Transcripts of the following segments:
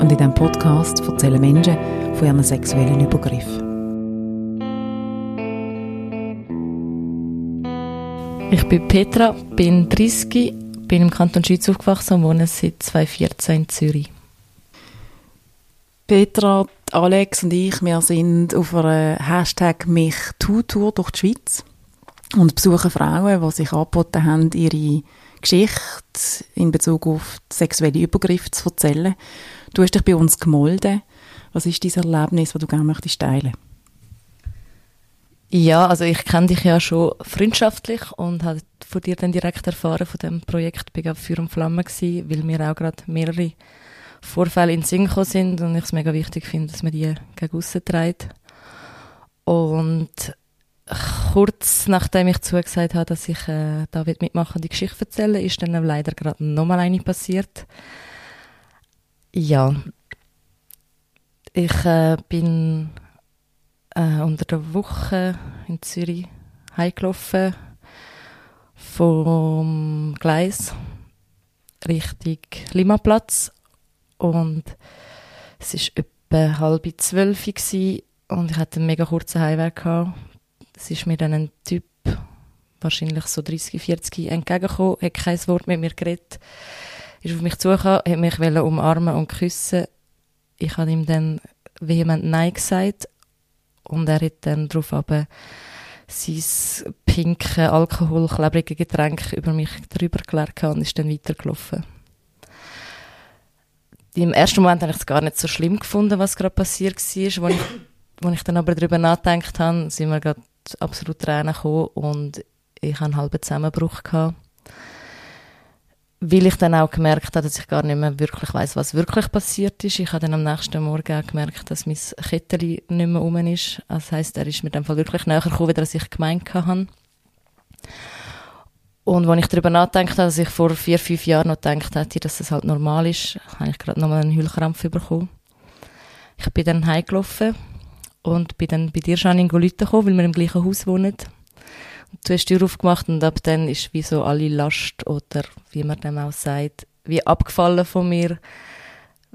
und in diesem Podcast erzählen Menschen von ihren sexuellen Übergriffen. Ich bin Petra, bin 30, bin im Kanton Schweiz aufgewachsen und wohne seit 2014 in Zürich. Petra, Alex und ich, wir sind auf einer Hashtag MichTu-Tour durch die Schweiz und besuchen Frauen, die sich angeboten haben, ihre Geschichte in Bezug auf sexuelle Übergriffe zu erzählen. Du hast dich bei uns gemolden. Was ist dieses Erlebnis, das du gerne möchtest teilen? Ja, also ich kenne dich ja schon freundschaftlich und habe von dir dann direkt erfahren von dem Projekt bin für und Flamme gewesen, weil mir auch gerade mehrere Vorfälle in Sinn gekommen sind und ich es mega wichtig finde, dass man die gegen trägt. Und kurz nachdem ich zugesagt habe, dass ich äh, da mitmachen und die Geschichte erzählen, ist dann leider gerade nochmal eine passiert. Ja, ich äh, bin äh, unter der Woche in Zürich heimgelaufen vom Gleis Richtung Limaplatz. Und es war etwa halb zwölf und ich hatte einen mega kurzen Heimweg es ist mir dann ein Typ, wahrscheinlich so 30, 40, entgegengekommen, hat kein Wort mit mir geredet, ist auf mich zugekommen, hat mich umarmen und küssen. Ich habe ihm dann vehement Nein gesagt und er hat dann darauf aber sein pinke, alkoholklebrige Getränk über mich drüber geleert und ist dann weitergelaufen. Im ersten Moment habe ich es gar nicht so schlimm gefunden, was gerade passiert war. Als ich, als ich dann aber darüber nachgedacht habe, sind wir gerade absolut Tränen gekommen und ich hatte einen halben Zusammenbruch. Gehabt. Weil ich dann auch gemerkt habe, dass ich gar nicht mehr wirklich weiß, was wirklich passiert ist. Ich habe dann am nächsten Morgen auch gemerkt, dass mein Kettchen nicht mehr rum ist. Das heisst, er ist mir dann wirklich näher gekommen, als ich gemeint habe. Und als ich darüber nachgedacht habe, dass ich vor vier, fünf Jahren noch gedacht hätte, dass das halt normal ist, habe ich gerade nochmal einen Heulkrampf bekommen. Ich bin dann heimgelaufen und bin dann bei dir, Janine, Leute gekommen, weil wir im gleichen Haus wohnen. Und du hast die Tür aufgemacht und ab dann ist wie so alle Last oder wie man dem auch sagt, wie abgefallen von mir,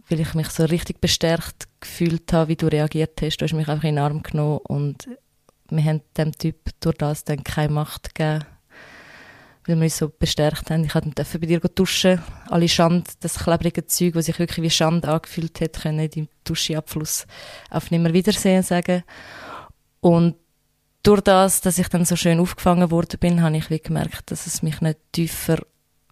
weil ich mich so richtig bestärkt gefühlt habe, wie du reagiert hast. Du hast mich einfach in den Arm genommen und wir haben dem Typ durch das dann keine Macht gegeben weil wir uns so bestärkt haben. Ich durfte bei dir duschen. Alle Schand, das klebrige Zeug, das sich wirklich wie Schand angefühlt hat, können im Duscheabfluss auf nimmer Wiedersehen sagen. Und durch das, dass ich dann so schön aufgefangen worden bin, habe ich wie gemerkt, dass es mich nicht tiefer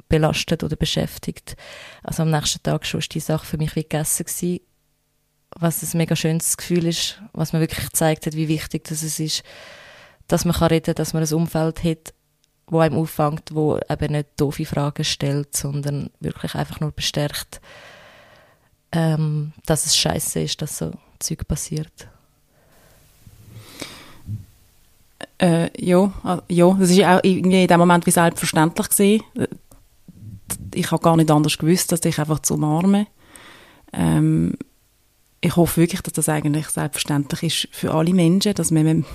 belastet oder beschäftigt. Also am nächsten Tag schon ist die Sache für mich wie gegessen gewesen. Was ein mega schönes Gefühl ist, was mir wirklich gezeigt hat, wie wichtig das ist, dass man reden kann, dass man ein Umfeld hat, wo einem auffängt, wo eben nicht doofe Fragen stellt, sondern wirklich einfach nur bestärkt, ähm, dass es scheiße ist, dass so Zeug passiert. Äh, ja, äh, ja, das ist auch irgendwie in dem Moment wie selbstverständlich gewesen. Ich habe gar nicht anders gewusst, als dich einfach zu umarmen. Ähm, ich hoffe wirklich, dass das eigentlich selbstverständlich ist für alle Menschen, dass man,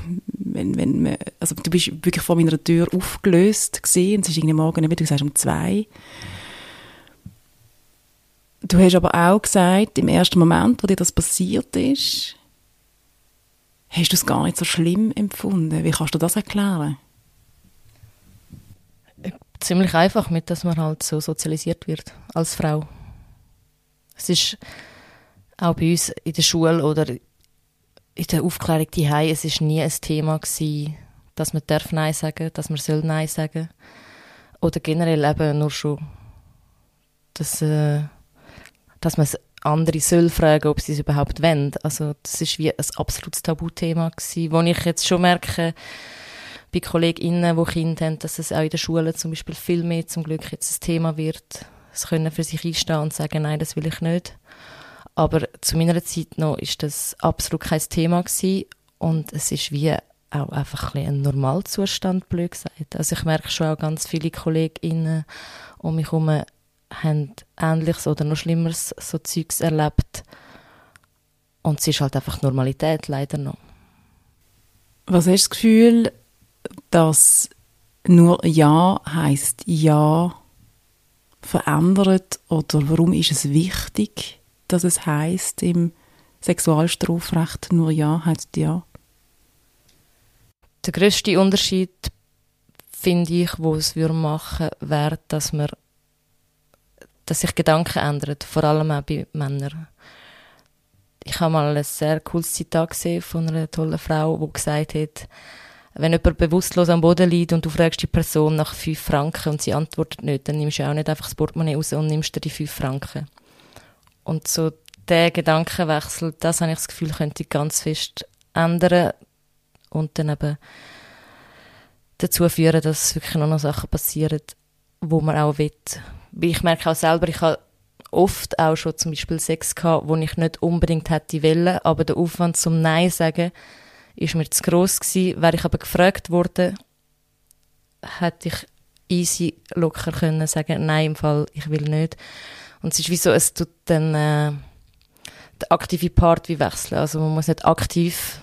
wenn, wenn man, also du bist wirklich vor meiner Tür aufgelöst gesehen, es ist irgendwie morgen, wie du sagst, um zwei. Du hast aber auch gesagt, im ersten Moment, wo dir das passiert ist, hast du es gar nicht so schlimm empfunden. Wie kannst du das erklären? Ziemlich einfach mit, dass man halt so sozialisiert wird als Frau. Es ist auch bei uns in der Schule oder in der Aufklärung die es ist nie ein Thema gewesen, dass man darf Nein sagen, dass man soll Nein sagen oder generell eben nur schon, dass, äh, dass man andere soll fragen, ob sie es überhaupt wollen. Also das ist wie ein absolutes Tabuthema gewesen, wo ich jetzt schon merke, bei KollegInnen, die Kinder haben, dass es auch in der Schule zum Beispiel viel mehr zum Glück jetzt ein Thema wird. Sie können für sich einstehen und sagen, nein, das will ich nicht. Aber zu meiner Zeit noch ist das absolut kein Thema gewesen. Und es ist wie auch einfach ein, ein Normalzustand, blöd gesagt. Also ich merke schon auch ganz viele KollegInnen um mich herum haben Ähnliches oder noch Schlimmeres so Zeugs erlebt. Und es ist halt einfach Normalität, leider noch. Was hast du das Gefühl, dass nur Ja heißt Ja verändert oder warum ist es wichtig, dass es heißt im Sexualstrafrecht nur Ja heißt Ja? Der größte Unterschied finde ich, wo es wir machen, wäre, dass man, dass sich Gedanken ändern, vor allem auch bei Männern. Ich habe mal ein sehr cooles Zitat gesehen von einer tollen Frau, die gesagt hat, wenn jemand bewusstlos am Boden liegt und du fragst die Person nach fünf Franken und sie antwortet nicht, dann nimmst du auch nicht einfach das Portemonnaie raus und nimmst dir die fünf Franken. Und so der Gedankenwechsel, das habe ich das Gefühl, könnte ganz fest ändern und dann eben dazu führen, dass wirklich noch, noch Sachen passieren, wo man auch will. Ich merke auch selber, ich habe oft auch schon zum Beispiel Sex gehabt, wo ich nicht unbedingt hätte wollen, aber der Aufwand zum Nein sagen ist mir zu gross gewesen. Wäre ich aber gefragt worden, hätte ich easy locker können sagen, nein, im Fall, ich will nicht. Und es ist wie so, es tut dann äh, der aktive Part wie wechseln. Also man muss nicht aktiv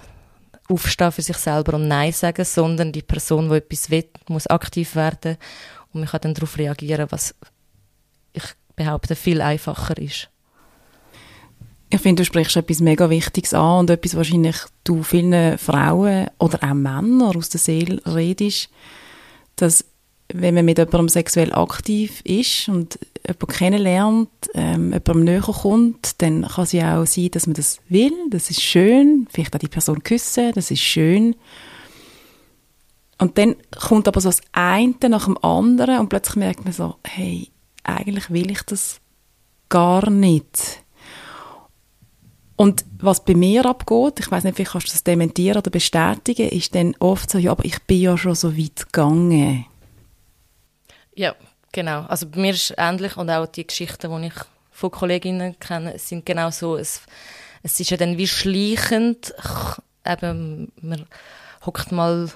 aufstehen für sich selber und Nein sagen, sondern die Person, die etwas will, muss aktiv werden und man kann dann darauf reagieren, was ich behaupte, viel einfacher ist. Ich finde, du sprichst etwas mega Wichtiges an und etwas wahrscheinlich du vielen Frauen oder auch Männern aus der Seele redest, dass wenn man mit jemandem sexuell aktiv ist und jemanden kennenlernt, ähm, jemandem näher kommt, dann kann es ja auch sein, dass man das will, das ist schön, vielleicht auch die Person küssen, das ist schön. Und dann kommt aber so das eine nach dem anderen und plötzlich merkt man so, hey, eigentlich will ich das gar nicht. Und was bei mir abgeht, ich weiß nicht, vielleicht kannst du das dementieren oder bestätigen, ist dann oft so, ja, aber ich bin ja schon so weit gegangen. Ja, genau. Also bei mir ist es ähnlich und auch die Geschichten, die ich von Kolleginnen kenne, sind genau so. Es, es ist ja dann wie schleichend, eben, man hockt mal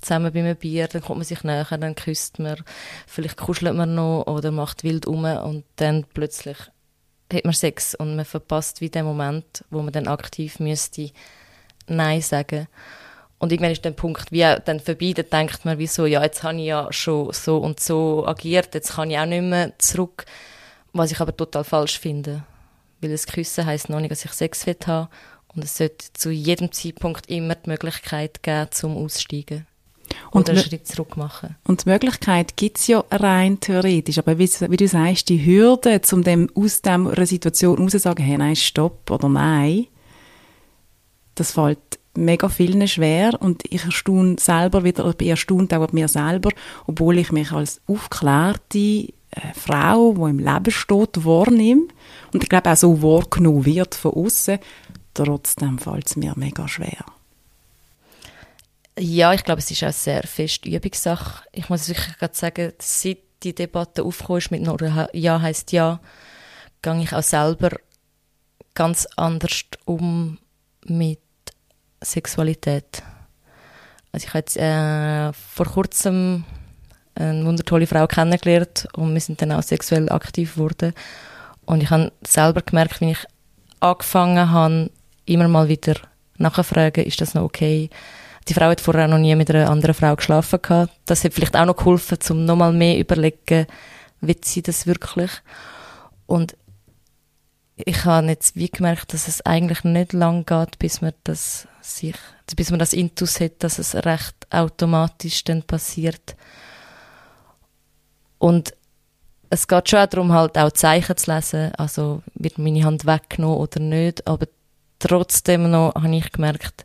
zusammen bei einem Bier, dann kommt man sich näher, dann küsst man, vielleicht kuschelt man noch oder macht wild um und dann plötzlich hat man Sex und man verpasst wie den Moment, wo man dann aktiv müsste Nein sagen. Und irgendwann ist der Punkt wie dann vorbei, dann denkt man wie so, ja, jetzt habe ich ja schon so und so agiert, jetzt kann ich auch nicht mehr zurück, was ich aber total falsch finde. Weil das Küssen heisst noch nicht, dass ich Sex will haben und es sollte zu jedem Zeitpunkt immer die Möglichkeit geben, zum Aussteigen. Und einen Schritt zurück machen. Und die Möglichkeit gibt es ja rein theoretisch, aber wie, wie, du sagst, die Hürde, um dem, aus dieser Situation raus zu sagen, hey, nein, stopp oder nein, das fällt mega vielen schwer und ich erstaune selber wieder, ich bin erstaunt auch mir selber, obwohl ich mich als aufgeklärte äh, Frau, die im Leben steht, wahrnehme und ich glaube auch so wahrgenommen wird von außen, trotzdem fällt es mir mega schwer. Ja, ich glaube, es ist auch sehr fest Übungssache. Ich muss wirklich gerade sagen, seit die Debatte aufgekommen ist mit nur Ja heißt Ja, gehe ich auch selber ganz anders um mit Sexualität. Also ich habe äh, vor kurzem eine wundertolle Frau kennengelernt und wir sind dann auch sexuell aktiv geworden. Und ich habe selber gemerkt, wenn ich angefangen habe, immer mal wieder nachzufragen, ist das noch okay? Die Frau hat vorher noch nie mit einer anderen Frau geschlafen gehabt. Das hat vielleicht auch noch geholfen, um nochmal mehr überlegen, wie sie das wirklich? Und ich habe jetzt wie gemerkt, dass es eigentlich nicht lang geht, bis man das sich, bis man das Intus hat, dass es recht automatisch dann passiert. Und es geht schon auch darum, halt auch Zeichen zu lesen, also wird meine Hand weggenommen oder nicht, aber trotzdem noch habe ich gemerkt,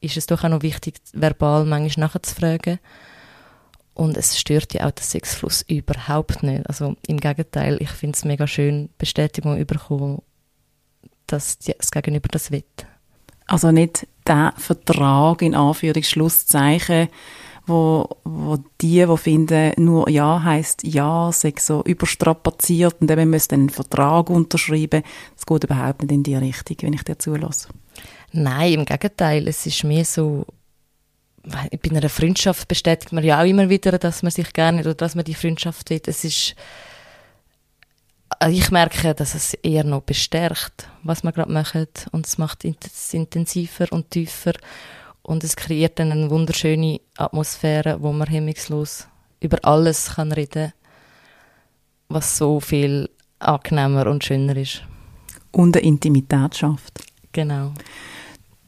ist es doch auch noch wichtig, verbal manchmal nachzufragen. Und es stört ja auch den Sexfluss überhaupt nicht. Also im Gegenteil, ich finde es mega schön, Bestätigung bekommen, dass das Gegenüber das will. Also nicht der Vertrag in Anführungszeichen, wo, wo die, die finden, nur Ja heißt Ja, sei so überstrapaziert und eben müssen einen Vertrag unterschreiben. Das geht überhaupt nicht in die Richtung, wenn ich dir zulasse. Nein, im Gegenteil. Es ist mehr so, bei einer Freundschaft bestätigt man ja auch immer wieder, dass man sich gerne oder dass man die Freundschaft will. Es ist, ich merke, dass es eher noch bestärkt, was man gerade macht. Und es macht es intensiver und tiefer. Und es kreiert dann eine wunderschöne Atmosphäre, wo man hemmungslos über alles kann reden was so viel angenehmer und schöner ist. Und eine Intimität schafft. Genau.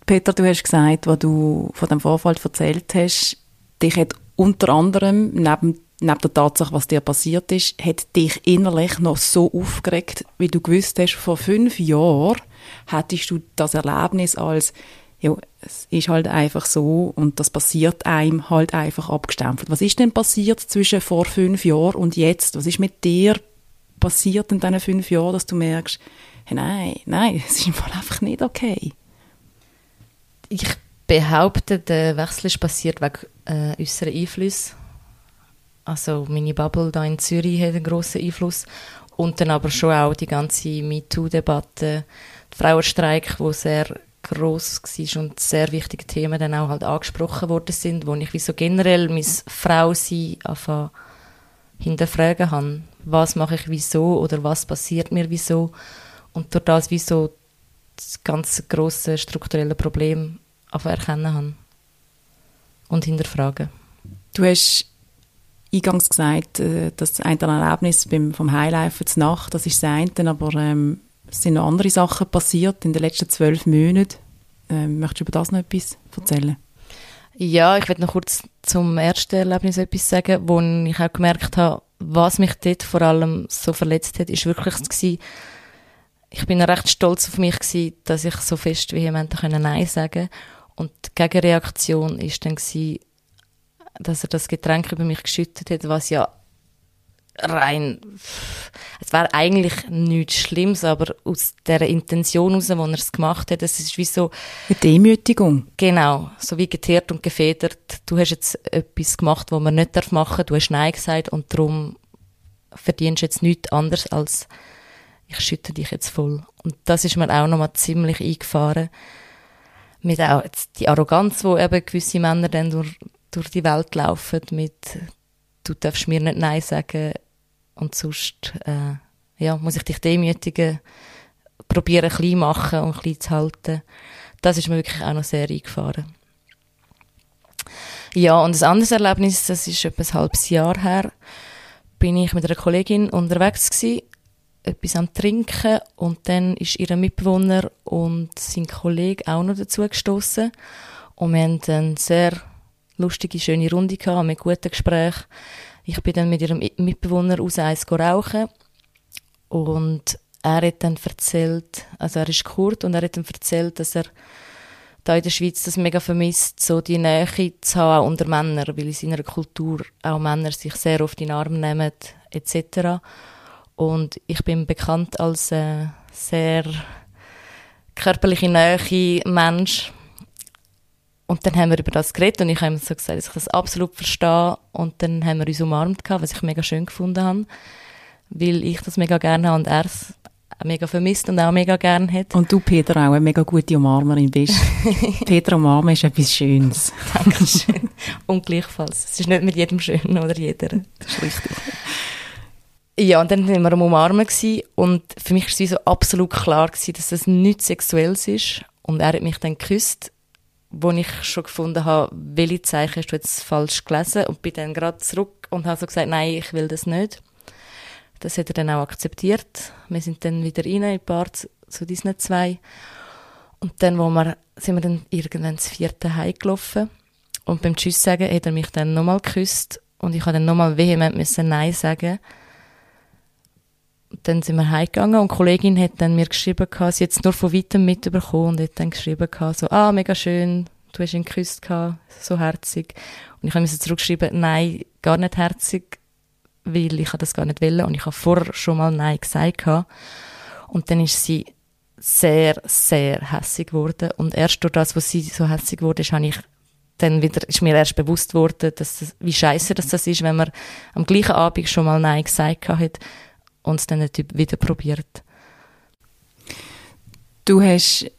Peter, du hast gesagt, was du von dem Vorfall erzählt hast, dich hat unter anderem neben, neben der Tatsache, was dir passiert ist, hat dich innerlich noch so aufgeregt, wie du gewusst hast, vor fünf Jahren hättest du das Erlebnis als ja, es ist halt einfach so und das passiert einem halt einfach abgestempelt. Was ist denn passiert zwischen vor fünf Jahren und jetzt? Was ist mit dir passiert in diesen fünf Jahren, dass du merkst, hey, nein, nein, es ist einfach nicht okay? Ich behaupte, der Wechsel ist passiert wegen äh, äußeren Einflüssen. Also meine Bubble da in Zürich hat einen grossen Einfluss. Und dann aber schon auch die ganze MeToo-Debatte, der Frauenstreik, wo sehr groß war und sehr wichtige Themen dann auch halt angesprochen worden sind, wo ich wie so generell mein Frausein einfach hinterfragen habe. Was mache ich wieso oder was passiert mir wieso? Und durch das wie so das ganze grosse strukturelle Problem erkennen habe und hinterfragen. Du hast eingangs gesagt, äh, das eine Erlebnis beim, vom Highlife zur Nacht, das ist das eine, aber ähm, es sind noch andere Sachen passiert in den letzten zwölf Monaten. Ähm, möchtest du über das noch etwas erzählen? Ja, ich werde noch kurz zum ersten Erlebnis etwas sagen, wo ich auch gemerkt habe, was mich dort vor allem so verletzt hat, ist wirklich gewesen, ich bin recht stolz auf mich gewesen, dass ich so fest vehement Nein sagen Und die Gegenreaktion ist dann gewesen, dass er das Getränk über mich geschüttet hat, was ja rein, es war eigentlich nichts Schlimmes, aber aus der Intention heraus, wo er es gemacht hat, es ist wie so... Eine Demütigung. Genau, so wie geteert und gefedert. Du hast jetzt etwas gemacht, was man nicht machen darf, du hast Nein gesagt und darum verdienst du jetzt nichts anderes als ich schütte dich jetzt voll. Und das ist mir auch nochmal ziemlich eingefahren. Mit auch die Arroganz, wo eben gewisse Männer dann durch, durch die Welt laufen, mit du darfst mir nicht Nein sagen, und sonst äh, ja, muss ich dich demütigen, probieren klein machen und klein zu halten. Das ist mir wirklich auch noch sehr eingefahren. Ja, und ein anderes Erlebnis, das ist etwa ein halbes Jahr her, bin ich mit einer Kollegin unterwegs gewesen, etwas am Trinken und dann ist ihr Mitbewohner und sein Kollege auch noch dazu gestoßen und wir haben eine sehr lustige, schöne Runde gehabt, mit guten Gesprächen. Ich bin dann mit ihrem Mitbewohner aus eins rauchen und er hat dann erzählt, also er ist Kurd und er hat dann erzählt, dass er da in der Schweiz das mega vermisst, so die Nähe zu haben unter Männern, weil in seiner Kultur auch Männer sich sehr oft in den Arm nehmen, etc. Und ich bin bekannt als äh, sehr körperliche Nähe Mensch und dann haben wir über das geredet und ich habe ihm so gesagt, dass ich das absolut verstehe. Und dann haben wir uns umarmt, gehabt, was ich mega schön gefunden habe, weil ich das mega gerne habe und er es mega vermisst und auch mega gerne hat. Und du, Peter, auch eine mega gute Umarmerin bist. Peter umarmen ist etwas Schönes. Dankeschön. und gleichfalls. Es ist nicht mit jedem schön oder jeder. Das ist richtig. Ja, und dann waren wir am Umarmen und für mich war es so absolut klar gewesen, dass das nichts Sexuelles ist. Und er hat mich dann geküsst wo ich schon gefunden habe, welche Zeichen hast du jetzt falsch gelesen und bin dann gerade zurück und habe so gesagt, nein, ich will das nicht. Das hat er dann auch akzeptiert. Wir sind dann wieder rein in Bar zu, zu diesen zwei. Und dann, wo wir, sind wir dann irgendwann ins vierte Heim gelaufen. Und beim Tschüss sagen hat er mich dann nochmal geküsst. Und ich habe dann nochmal vehement müssen Nein sagen dann sind wir heimgegangen und die Kollegin hat dann mir geschrieben, sie jetzt nur von weitem mitbekommen und hat dann geschrieben, so, ah, mega schön, du hast ihn geküsst, so herzig. Und ich habe mir zurückgeschrieben, nein, gar nicht herzig, weil ich das gar nicht wollen und ich habe vorher schon mal Nein gesagt. Und dann ist sie sehr, sehr hässig geworden und erst durch das, was sie so hässig wurde, habe ich dann wieder ist mir erst bewusst worden, dass das, wie scheiße das ist, wenn man am gleichen Abend schon mal Nein gesagt hat und es dann nicht wieder probiert. Du hast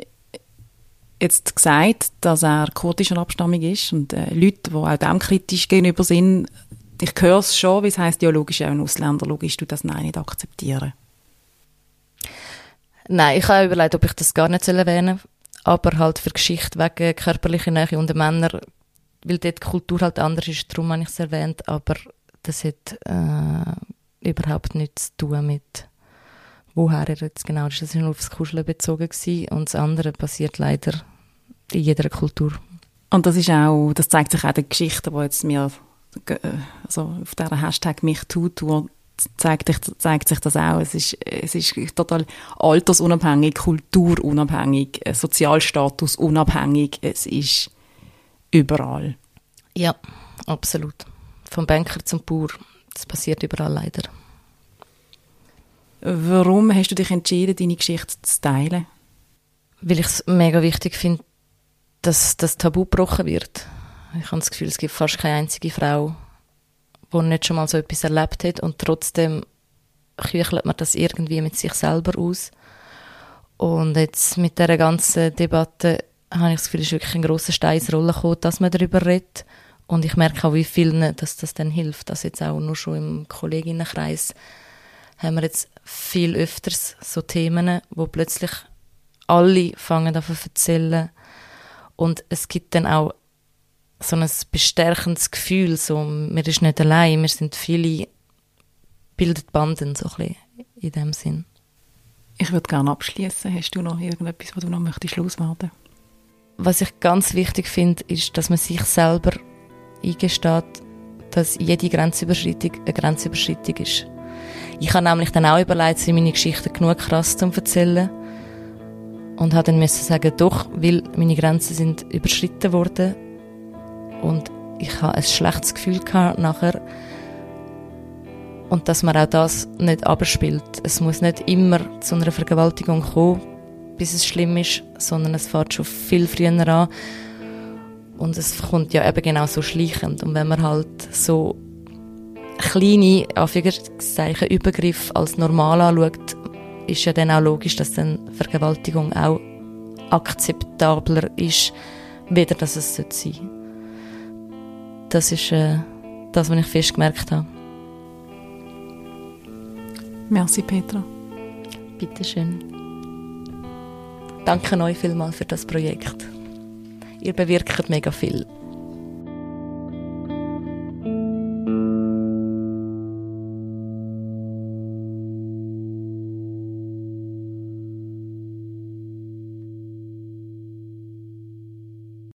jetzt gesagt, dass er kurdischer Abstammung ist und äh, Leute, die auch dem kritisch gegenüber sind, ich höre es schon, wie es heisst, ja, logisch, auch ein Ausländer, logisch, du das Nein nicht akzeptieren. Nein, ich habe überlegt, ob ich das gar nicht erwähnen soll, aber halt für Geschichte wegen körperlicher Nähe unter Männern, weil dort die Kultur halt anders ist, darum habe ich es erwähnt, aber das hat äh, überhaupt nichts zu tun mit woher er jetzt genau ist. Das war nur aufs Kuscheln bezogen gewesen, und das andere passiert leider in jeder Kultur. Und das ist auch, das zeigt sich auch in der Geschichte, die jetzt mir also auf dieser Hashtag mich tut, zeigt, zeigt sich das auch. Es ist, es ist total altersunabhängig, kulturunabhängig, Sozialstatus unabhängig. Es ist überall. Ja, absolut. Vom Banker zum Bauer. Das passiert überall leider. Warum hast du dich entschieden, deine Geschichte zu teilen? Weil ich es mega wichtig finde, dass das Tabu gebrochen wird. Ich habe das Gefühl, es gibt fast keine einzige Frau, die nicht schon mal so etwas erlebt hat und trotzdem küchelt man das irgendwie mit sich selber aus. Und jetzt mit dieser ganzen Debatte habe ich das Gefühl, es ist wirklich ein grosser Stein ins Rollen gekommen, dass man darüber redet. Und ich merke auch, wie vielen dass das dann hilft. Dass jetzt auch nur schon im Kolleginnenkreis haben wir jetzt viel öfters so Themen, wo plötzlich alle fangen an zu erzählen. Und es gibt dann auch so ein bestärkendes Gefühl, so, man ist nicht allein, wir sind viele, bildet Banden, so ein bisschen in dem Sinn. Ich würde gerne abschließen. Hast du noch irgendetwas, was du noch möchtest loswerden? Was ich ganz wichtig finde, ist, dass man sich selber eingesteht, dass jede Grenzüberschreitung eine Grenzüberschreitung ist. Ich habe nämlich dann auch überlegt, sind meine Geschichten genug krass zu erzählen. Und habe dann müssen sagen, doch, weil meine Grenzen sind überschritten worden. Und ich habe ein schlechtes Gefühl gehabt nachher. Und dass man auch das nicht abspielt. Es muss nicht immer zu einer Vergewaltigung kommen, bis es schlimm ist, sondern es fährt schon viel früher an. Und es kommt ja eben genau so schleichend. Und wenn man halt so kleine, Anführungszeichen, Übergriff als normal anschaut, ist ja dann auch logisch, dass dann Vergewaltigung auch akzeptabler ist, weder dass es sein sollte. Das ist äh, das, was ich fest gemerkt habe. Merci, Petra. Bitteschön. Danke euch vielmals für das Projekt. Ihr bewirkt mega viel.